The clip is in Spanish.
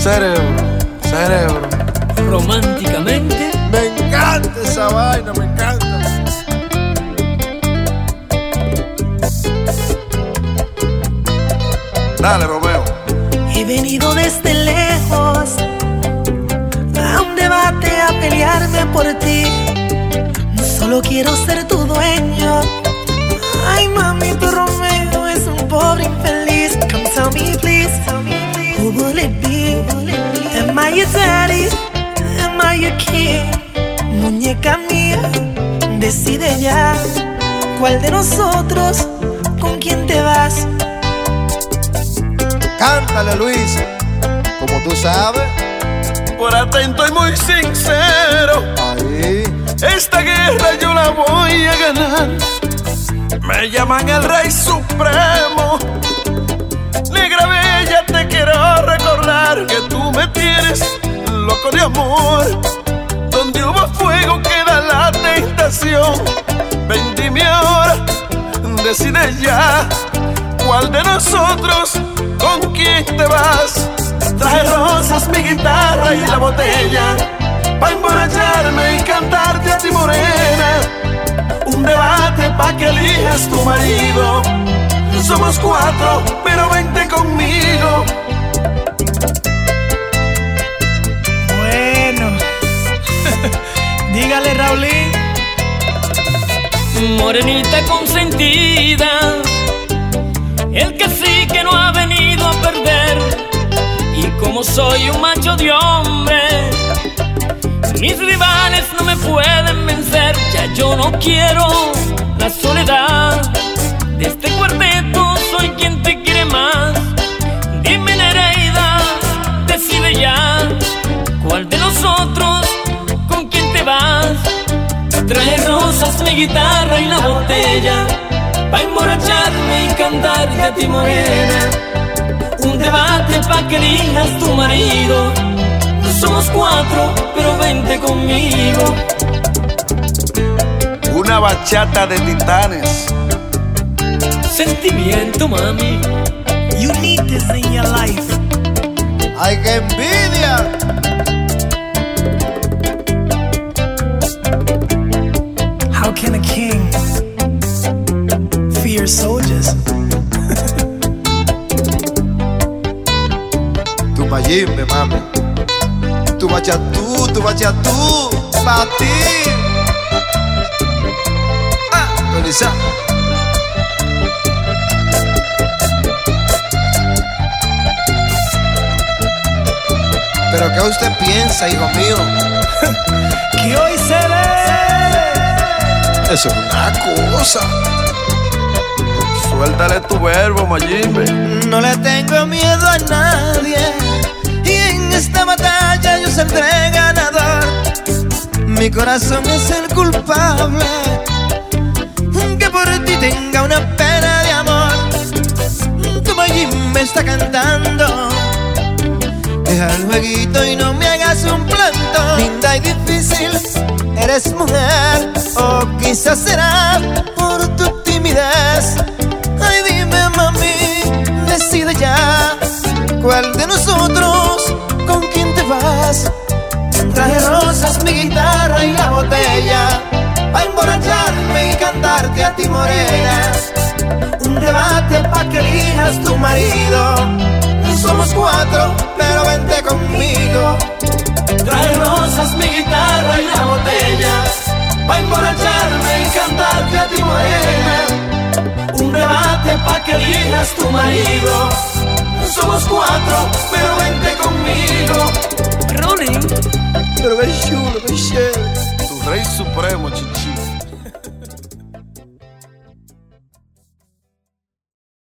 cerebro, cerebro. Románticamente. Me encanta esa vaina, me encanta. Dale, Romeo. He venido desde lejos a un debate a pelearme por ti. Solo quiero ser tu dueño. King? Muñeca mía, decide ya. ¿Cuál de nosotros? ¿Con quién te vas? Cántale, Luis. Como tú sabes. Por atento y muy sincero, Ahí. esta guerra yo la voy a ganar. Me llaman el Rey Supremo. Negra Bella, te quiero recordar que tú me tienes de amor. Donde hubo fuego queda la tentación. Ven, dime ahora, decide ya. ¿Cuál de nosotros con quién te vas? Traje rosas, mi guitarra y la botella. Pa' emborracharme y cantarte a ti morena. Un debate pa' que elijas tu marido. Somos cuatro, pero vente conmigo. Dígale, Raulín. Morenita consentida, el que sí que no ha venido a perder. Y como soy un macho de hombre, mis rivales no me pueden vencer. Ya yo no quiero la soledad guitarra y la botella Pa' emborracharme y cantarte a ti morena Un debate pa' que elijas tu marido Somos cuatro, pero vente conmigo Una bachata de titanes. Sentimiento, mami You need this in your life. ¡Ay, qué envidia! Tu mayimbe, mami. Tu bachatú, tu bachatú. Pa' ti. Ah, Melissa. ¿Pero qué usted piensa, hijo mío? Que hoy se ve. Eso es una cosa. Suéltale tu verbo, Mayimbe. No le tengo miedo a nadie y en esta batalla yo saldré ganador. Mi corazón es el culpable que por ti tenga una pena de amor. Tu Mayim me está cantando. Deja el jueguito y no me hagas un planto. Linda y difícil, eres mujer. O quizás será ¿Cuál de nosotros con quién te vas? Traje rosas, mi guitarra y la botella. Pa' emborracharme y cantarte a ti, morena. Un debate pa' que elijas tu marido. Somos cuatro, pero vente conmigo. Trae rosas, mi guitarra y la botella Pa' emborracharme y cantarte a ti morena Un debate pa' que elijas tu marido Somos cuatro, pero vente conmigo Rolling. Pero qué chulo, qué chévere. Tu rey supremo, chichi.